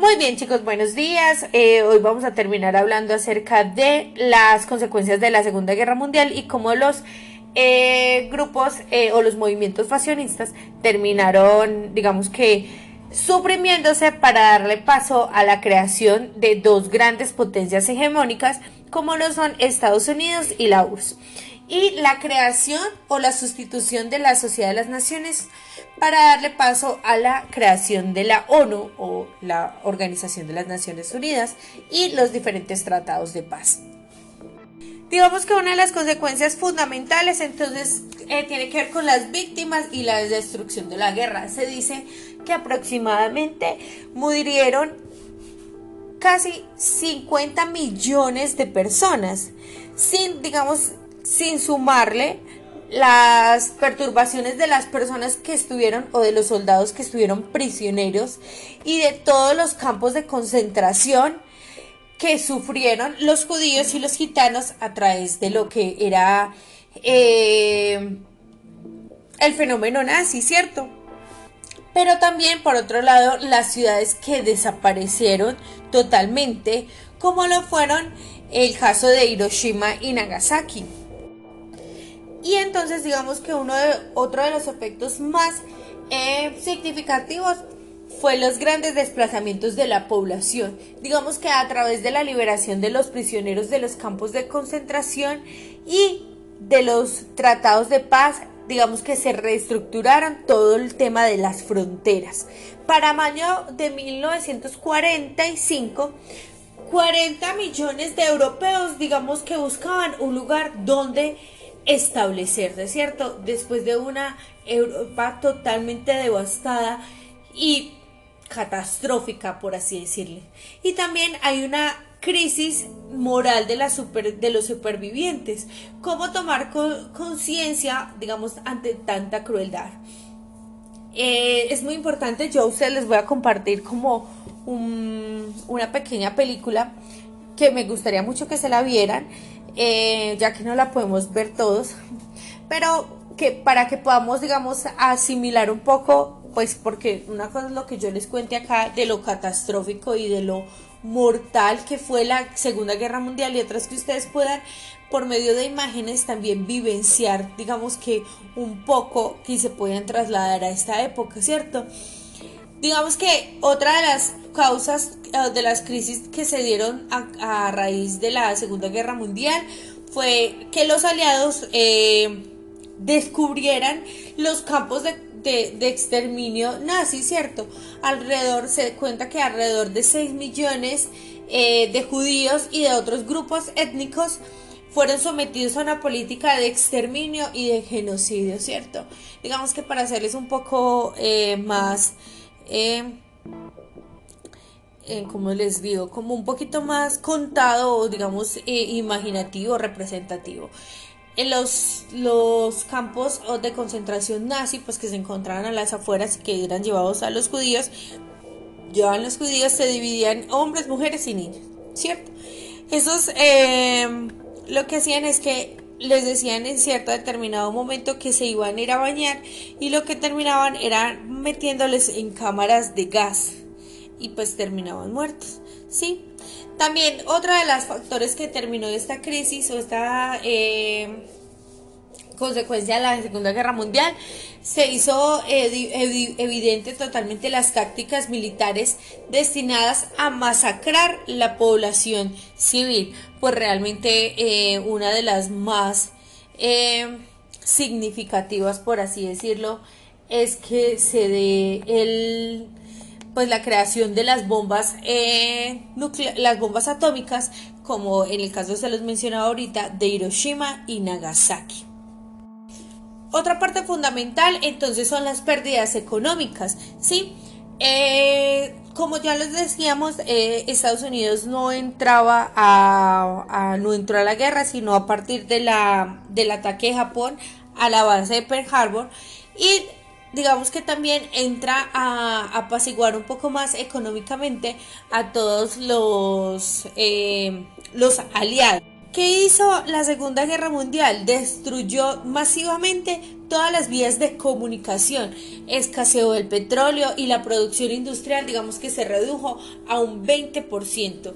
Muy bien chicos, buenos días. Eh, hoy vamos a terminar hablando acerca de las consecuencias de la Segunda Guerra Mundial y cómo los eh, grupos eh, o los movimientos fascistas terminaron, digamos que, suprimiéndose para darle paso a la creación de dos grandes potencias hegemónicas como lo son Estados Unidos y la URSS y la creación o la sustitución de la Sociedad de las Naciones para darle paso a la creación de la ONU o la Organización de las Naciones Unidas y los diferentes tratados de paz. Digamos que una de las consecuencias fundamentales entonces eh, tiene que ver con las víctimas y la destrucción de la guerra. Se dice que aproximadamente murieron casi 50 millones de personas, sin, digamos, sin sumarle las perturbaciones de las personas que estuvieron o de los soldados que estuvieron prisioneros y de todos los campos de concentración que sufrieron los judíos y los gitanos a través de lo que era eh, el fenómeno nazi, ¿cierto? Pero también, por otro lado, las ciudades que desaparecieron totalmente, como lo fueron el caso de Hiroshima y Nagasaki. Y entonces digamos que uno de, otro de los efectos más eh, significativos fue los grandes desplazamientos de la población. Digamos que a través de la liberación de los prisioneros de los campos de concentración y de los tratados de paz, digamos que se reestructuraron todo el tema de las fronteras. Para mayo de 1945, 40 millones de europeos, digamos que buscaban un lugar donde establecerse, ¿cierto? Después de una Europa totalmente devastada y catastrófica, por así decirle. Y también hay una crisis moral de, la de los supervivientes. ¿Cómo tomar conciencia, digamos, ante tanta crueldad? Eh, es muy importante, yo a ustedes les voy a compartir como una pequeña película que me gustaría mucho que se la vieran eh, ya que no la podemos ver todos, pero que para que podamos, digamos, asimilar un poco, pues porque una cosa es lo que yo les cuente acá de lo catastrófico y de lo mortal que fue la Segunda Guerra Mundial y otras que ustedes puedan por medio de imágenes también vivenciar, digamos que un poco que se puedan trasladar a esta época, ¿cierto? Digamos que otra de las causas eh, de las crisis que se dieron a, raíz de la Segunda Guerra Mundial fue que los aliados eh, descubrieran los campos de, exterminio nazi, ¿cierto? Alrededor, se cuenta que alrededor de 6 millones eh, de judíos y de otros grupos étnicos fueron sometidos a una política de exterminio y de genocidio, ¿cierto? Digamos que para hacerles un poco más eh, eh, como les digo, como un poquito más contado o digamos eh, imaginativo, representativo. En los, los campos de concentración nazi, pues que se encontraban a las afueras y que eran llevados a los judíos, llevaban los judíos, se dividían hombres, mujeres y niños, ¿cierto? Esos lo que hacían es que les decían en cierto determinado momento que se iban a ir a bañar y lo que terminaban era metiéndoles en cámaras de gas y pues terminaban muertos, ¿sí? También otra de las factores que terminó esta crisis o esta eh, consecuencia de la Segunda Guerra Mundial, se hizo evidente totalmente las tácticas militares destinadas a masacrar la población civil, pues realmente eh, una de las más eh, significativas, por así decirlo, es que se dé el pues la creación de las bombas eh, las bombas atómicas como en el caso se los mencionaba ahorita de Hiroshima y Nagasaki otra parte fundamental entonces son las pérdidas económicas, ¿sí? Eh, como ya les decíamos, eh, Estados Unidos no entraba a, no entró a la guerra, sino a partir de la, del ataque de Japón a la base de Pearl Harbor y digamos que también entra a apaciguar un poco más económicamente a todos los, eh, los aliados. ¿Qué hizo la Segunda Guerra Mundial? Destruyó masivamente todas las vías de comunicación, escaseó el petróleo y la producción industrial, digamos que se redujo a un 20%.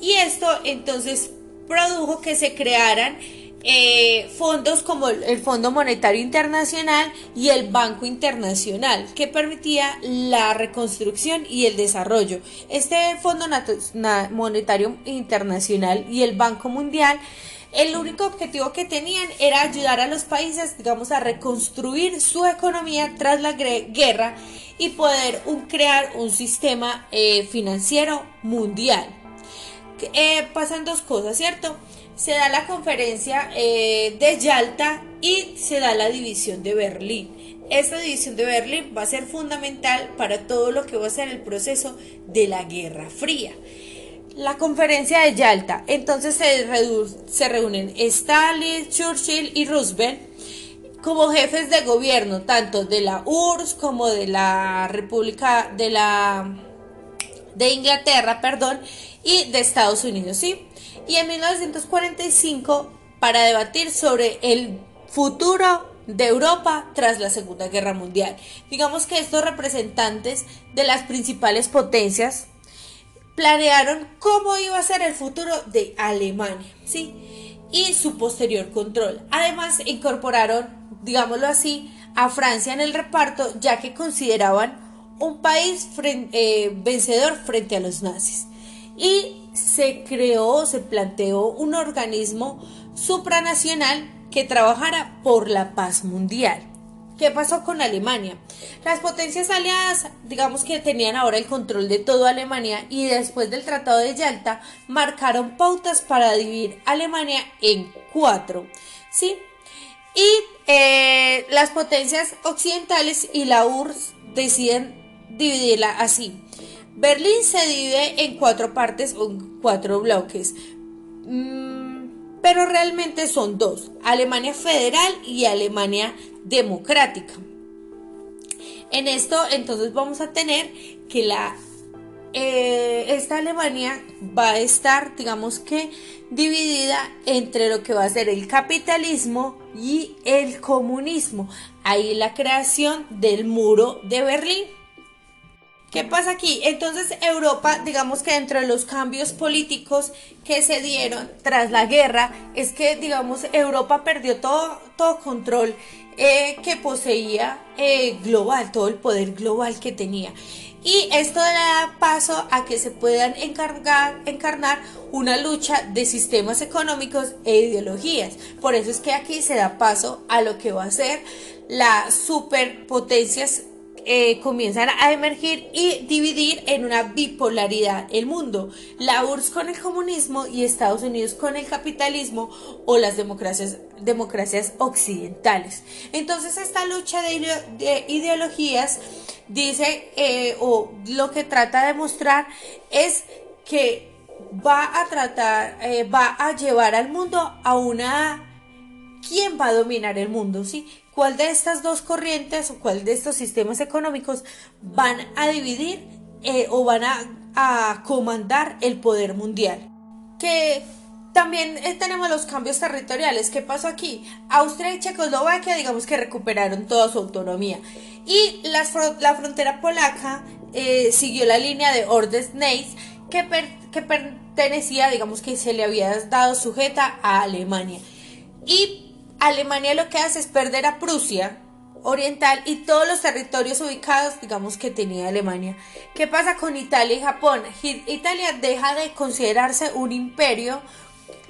Y esto entonces produjo que se crearan eh, fondos como el Fondo Monetario Internacional y el Banco Internacional, que permitía la reconstrucción y el desarrollo. Este Fondo Monetario Internacional y el Banco Mundial el único objetivo que tenían era ayudar a los países, digamos, a reconstruir su economía tras la guerra y poder crear un sistema eh, financiero mundial. Eh, pasan dos cosas, ¿cierto? Se da la conferencia eh, de Yalta y se da la división de Berlín. Esta división de Berlín va a ser fundamental para todo lo que va a ser el proceso de la Guerra Fría. La conferencia de Yalta, entonces se, se reúnen Stalin, Churchill y Roosevelt como jefes de gobierno, tanto de la URSS como de la República de la de Inglaterra, perdón, y de Estados Unidos, ¿sí? Y en 1945 para debatir sobre el futuro de Europa tras la Segunda Guerra Mundial. Digamos que estos representantes de las principales potencias planearon cómo iba a ser el futuro de Alemania, ¿sí? Y su posterior control. Además, incorporaron, digámoslo así, a Francia en el reparto, ya que consideraban un país eh, vencedor frente a los nazis. Y se creó, se planteó un organismo supranacional que trabajara por la paz mundial. ¿Qué pasó con Alemania? Las potencias aliadas, digamos que tenían ahora el control de toda Alemania y después del Tratado de Yalta marcaron pautas para dividir Alemania en cuatro, ¿sí? Y eh, las potencias occidentales y la URSS deciden dividirla así. Berlín se divide en cuatro partes o cuatro bloques, mm, pero realmente son dos, Alemania federal y Alemania democrática. En esto entonces vamos a tener que la eh, esta Alemania va a estar, digamos que, dividida entre lo que va a ser el capitalismo y el comunismo. Ahí la creación del muro de Berlín. ¿Qué pasa aquí? Entonces Europa, digamos que dentro de los cambios políticos que se dieron tras la guerra, es que, digamos, Europa perdió todo, todo control eh, que poseía eh, global, todo el poder global que tenía. Y esto da paso a que se puedan encargar, encarnar una lucha de sistemas económicos e ideologías. Por eso es que aquí se da paso a lo que va a ser las superpotencias eh, comienzan a emergir y dividir en una bipolaridad el mundo, la URSS con el comunismo y Estados Unidos con el capitalismo o las democracias, democracias occidentales. Entonces esta lucha de, ideologías dice eh, o lo que trata de mostrar es que va a tratar, eh, va a llevar al mundo a una quién va a dominar el mundo, ¿sí? ¿Cuál de estas dos corrientes o cuál de estos sistemas económicos van a dividir eh, o van a, comandar el poder mundial? Que también eh, tenemos los cambios territoriales. ¿Qué pasó aquí? Austria y Checoslovaquia, digamos que recuperaron toda su autonomía. Y la, frontera polaca eh, siguió la línea de Ordesneis, que, que pertenecía, digamos que se le había dado sujeta a Alemania. Y Alemania lo que hace es perder a Prusia Oriental y todos los territorios ubicados, digamos, que tenía Alemania. ¿Qué pasa con Italia y Japón? Italia deja de considerarse un imperio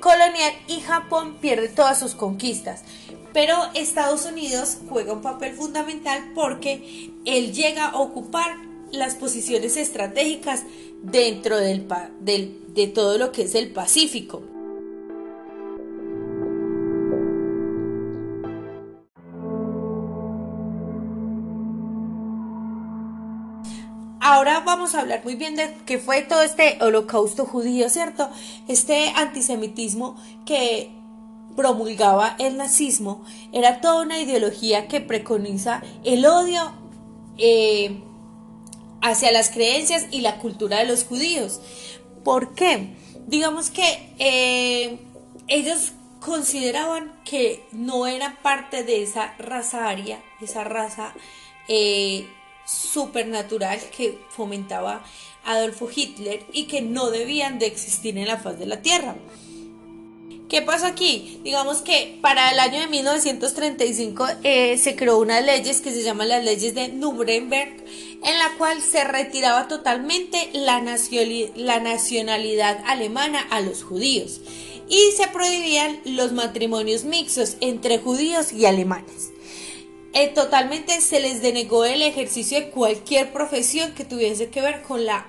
colonial y Japón pierde todas sus conquistas. Pero Estados Unidos juega un papel fundamental porque él llega a ocupar las posiciones estratégicas dentro del, de todo lo que es el Pacífico. Ahora vamos a hablar muy bien de qué fue todo este holocausto judío, ¿cierto? Este antisemitismo que promulgaba el nazismo era toda una ideología que preconiza el odio eh, hacia las creencias y la cultura de los judíos. ¿Por qué? Digamos que eh, ellos consideraban que no eran parte de esa raza aria, esa raza eh, supernatural que fomentaba Adolfo Hitler y que no debían de existir en la faz de la Tierra. ¿Qué pasa aquí? Digamos que para el año de 1935 eh, se creó unas leyes que se llaman las leyes de Nuremberg, en la cual se retiraba totalmente la, la nacionalidad alemana a los judíos y se prohibían los matrimonios mixtos entre judíos y alemanes. Eh, totalmente se les denegó el ejercicio de cualquier profesión que tuviese que ver con la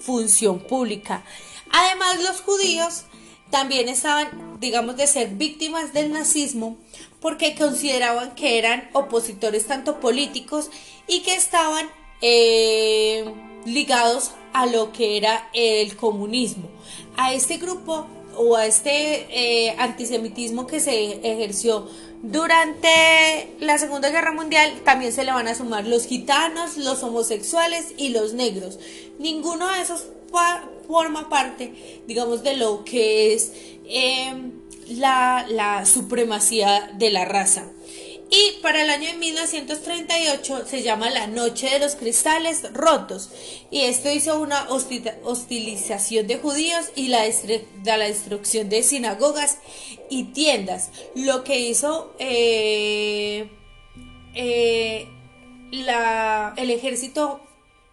función pública. Además, los judíos también estaban, digamos, de ser víctimas del nazismo porque consideraban que eran opositores tanto políticos y que estaban eh, ligados a lo que era el comunismo. A este grupo o a este eh, antisemitismo que se ejerció durante la Segunda Guerra Mundial también se le van a sumar los gitanos, los homosexuales y los negros. Ninguno de esos forma parte, digamos, de lo que es em, la, la supremacía de la raza. Y para el año de 1938 se llama la Noche de los Cristales Rotos. Y esto hizo una hostilización de judíos y la, destrucción de sinagogas y tiendas. Lo que hizo eh, eh, el ejército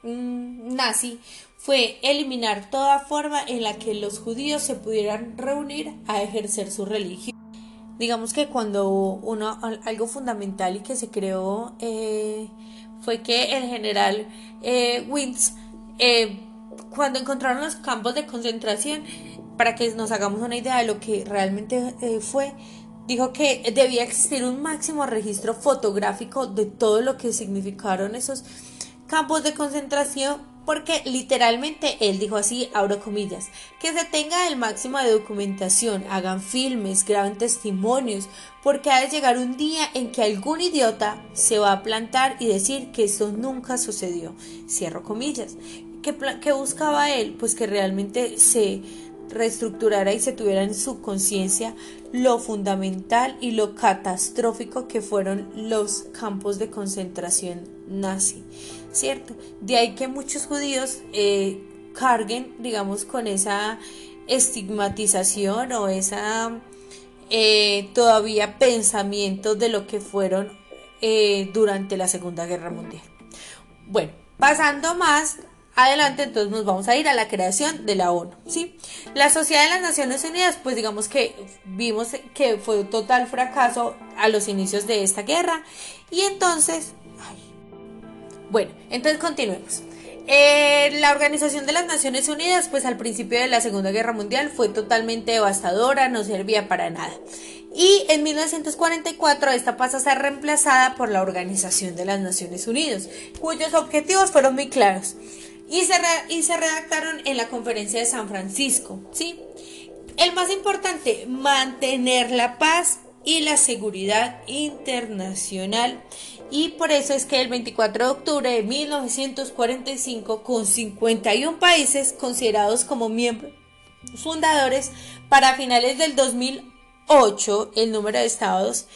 mm, nazi fue eliminar toda forma en la que los judíos se pudieran reunir a ejercer su religión. Digamos que cuando uno, algo fundamental y que se creó eh, fue que el general eh, eh, cuando encontraron los campos de concentración, para que nos hagamos una idea de lo que realmente fue, dijo que debía existir un máximo registro fotográfico de todo lo que significaron esos campos de concentración porque literalmente él dijo así, abro comillas, que se tenga el máximo de documentación, hagan filmes, graben testimonios, porque ha de llegar un día en que algún idiota se va a plantar y decir que eso nunca sucedió, cierro comillas. ¿Qué, qué buscaba él? Pues que realmente se reestructurara y se tuviera en su conciencia lo fundamental y lo catastrófico que fueron los campos de concentración nazi. ¿cierto? De ahí que muchos judíos eh, carguen, digamos, con esa estigmatización o esa eh, todavía pensamiento de lo que fueron eh, durante la Segunda Guerra Mundial. Bueno, pasando más adelante, entonces nos vamos a ir a la creación de la ONU, ¿sí? La Sociedad de las Naciones Unidas, pues digamos que vimos que fue un total fracaso a los inicios de esta guerra y entonces bueno, entonces continuemos. Eh, la Organización de las Naciones Unidas, pues al principio de la Segunda Guerra Mundial fue totalmente devastadora, no servía para nada. Y en 1944 esta pasa a ser reemplazada por la Organización de las Naciones Unidas, cuyos objetivos fueron muy claros y se, redactaron en la Conferencia de San Francisco. ¿sí? El más importante, mantener la paz y la seguridad internacional y por eso es que el 24 de octubre de 1945, con 51 países considerados como miembros fundadores, para finales del 2008 el número de estados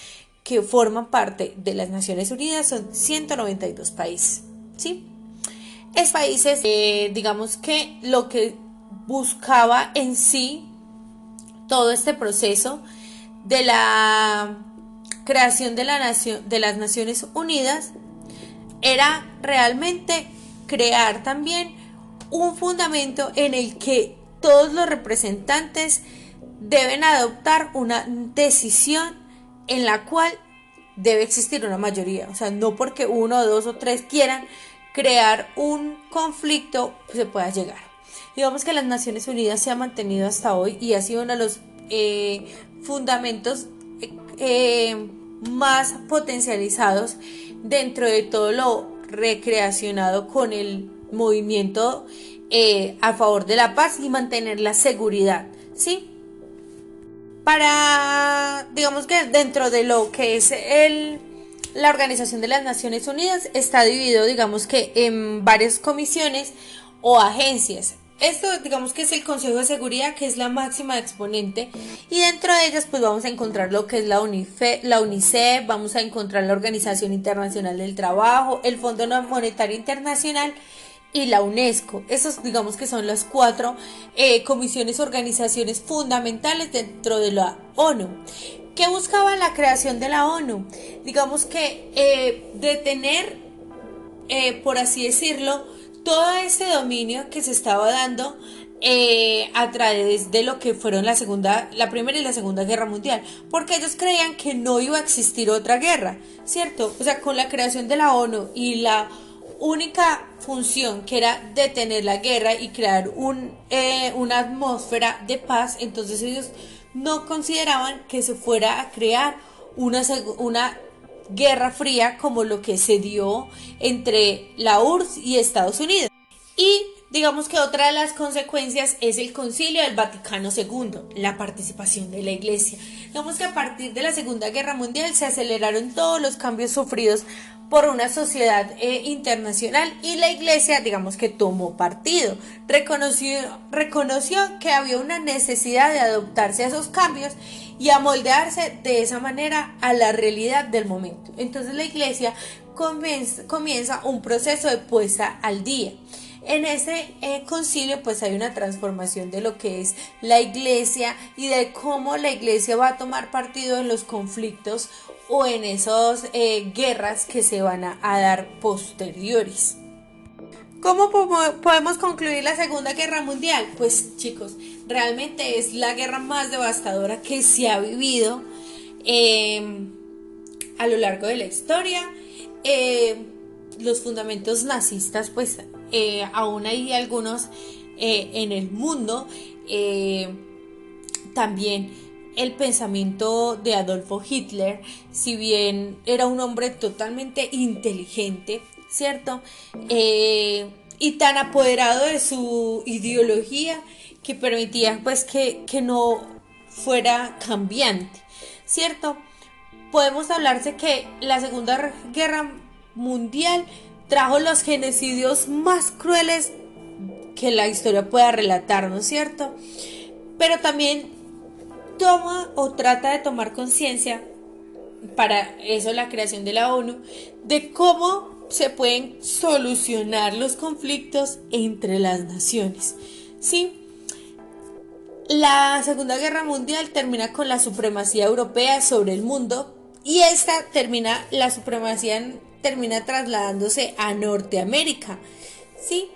que forman parte de las Naciones Unidas son 192 países. ¿sí? Es países, eh, digamos que lo que buscaba en sí todo este proceso de la creación de, la nación, de las Naciones Unidas era realmente crear también un fundamento en el que todos los representantes deben adoptar una decisión en la cual debe existir una mayoría. O sea, no porque uno, dos o tres quieran crear un conflicto se pueda llegar. Digamos que las Naciones Unidas se ha mantenido hasta hoy y ha sido uno de los eh, fundamentos eh, más potencializados dentro de todo lo recreacionado con el movimiento eh, a favor de la paz y mantener la seguridad, ¿sí? Para, digamos que dentro de lo que es el, la Organización de las Naciones Unidas está dividido, digamos que en varias comisiones o agencias. esto digamos que es el Consejo de Seguridad, que es la máxima exponente, y dentro de ellas pues vamos a encontrar lo que es la, la UNICEF, vamos a encontrar la Organización Internacional del Trabajo, el Fondo Monetario Internacional y la UNESCO. Esos digamos que son las cuatro eh, comisiones, organizaciones fundamentales dentro de la ONU. ¿Qué buscaba la creación de la ONU? Digamos que eh, detener, eh, por así decirlo, todo este dominio que se estaba dando eh, a través de lo que fueron la segunda, la primera y la segunda guerra mundial, porque ellos creían que no iba a existir otra guerra, ¿cierto? O sea, con la creación de la ONU y la única función que era detener la guerra y crear un, una atmósfera de paz, entonces ellos no consideraban que se fuera a crear una, una Guerra Fría como lo que se dio entre la URSS y Estados Unidos. Y digamos que otra de las consecuencias es el concilio del Vaticano II, la participación de la Iglesia. Digamos que a partir de la Segunda Guerra Mundial se aceleraron todos los cambios sufridos por una sociedad eh, internacional y la iglesia, digamos que tomó partido, reconoció, reconoció que había una necesidad de adoptarse a esos cambios y a moldearse de esa manera a la realidad del momento. Entonces la iglesia comienza, comienza un proceso de puesta al día. En ese eh, concilio pues hay una transformación de lo que es la iglesia y de cómo la iglesia va a tomar partido en los conflictos o en esas eh, guerras que se van a, dar posteriores. ¿Cómo podemos concluir la Segunda Guerra Mundial? Pues chicos, realmente es la guerra más devastadora que se ha vivido em, a lo largo de la historia. Em, los fundamentos nazistas, pues eh, aún hay algunos eh, en el mundo. Em, también el pensamiento de Adolfo Hitler, si bien era un hombre totalmente inteligente, ¿cierto? Eh, y tan apoderado de su ideología que permitía pues que, que no fuera cambiante, ¿cierto? Podemos hablarse que la Segunda Guerra Mundial trajo los genocidios más crueles que la historia pueda relatar, ¿no es cierto? Pero también toma o trata de tomar conciencia, para eso la creación de la ONU, de cómo se pueden solucionar los conflictos entre las naciones. ¿Sí? La Segunda Guerra Mundial termina con la supremacía europea sobre el mundo y esta termina, la supremacía termina trasladándose a Norteamérica, ¿sí?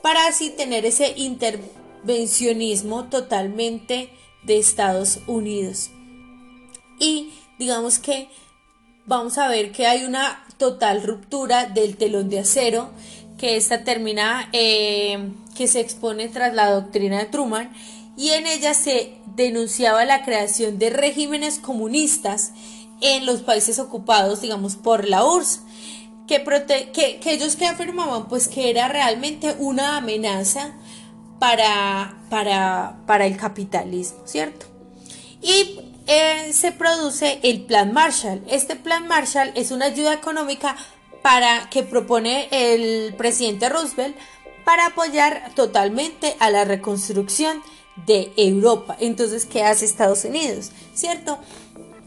Para así tener ese intervencionismo totalmente de Estados Unidos. Y digamos que vamos a ver que hay una total ruptura del telón de acero, que esta termina, eh, que se expone tras la doctrina de Truman, y en ella se denunciaba la creación de regímenes comunistas en los países ocupados, digamos, por la URSS, que, que, que ellos que afirmaban pues que era realmente una amenaza para, para, para el capitalismo, ¿cierto? Y eh, se produce el Plan Marshall. Este Plan Marshall es una ayuda económica para que propone el presidente Roosevelt para apoyar totalmente a la reconstrucción de Europa. Entonces, ¿qué hace Estados Unidos? ¿Cierto?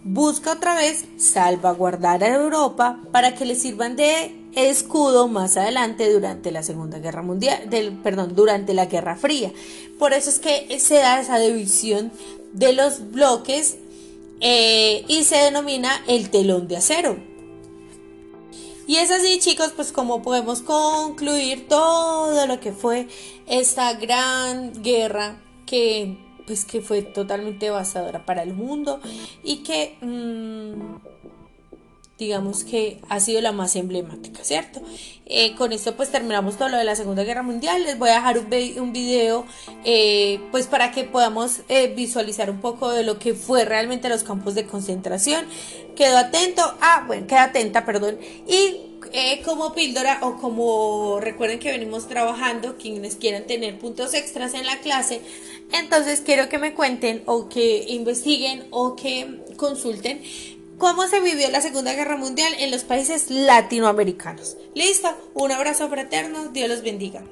Busca otra vez salvaguardar a Europa para que le sirvan de escudo más adelante durante la Segunda Guerra Mundial, del, perdón, durante la Guerra Fría. Por eso es que se da esa división de los bloques eh, y se denomina el telón de acero. Y es así chicos, pues como podemos concluir todo lo que fue esta gran guerra que pues que fue totalmente devastadora para el mundo y que mm, digamos que ha sido la más emblemática, ¿cierto? Eh, con esto pues terminamos todo lo de la Segunda Guerra Mundial. Les voy a dejar un, video eh, pues para que podamos eh, visualizar un poco de lo que fue realmente los campos de concentración. Quedo atento, ah, bueno, queda atenta, perdón. Y como píldora o como recuerden que venimos trabajando, quienes quieran tener puntos extras en la clase, entonces quiero que me cuenten o que investiguen o que consulten cómo se vivió la Segunda Guerra Mundial en los países latinoamericanos. Listo, un abrazo fraterno, Dios los bendiga.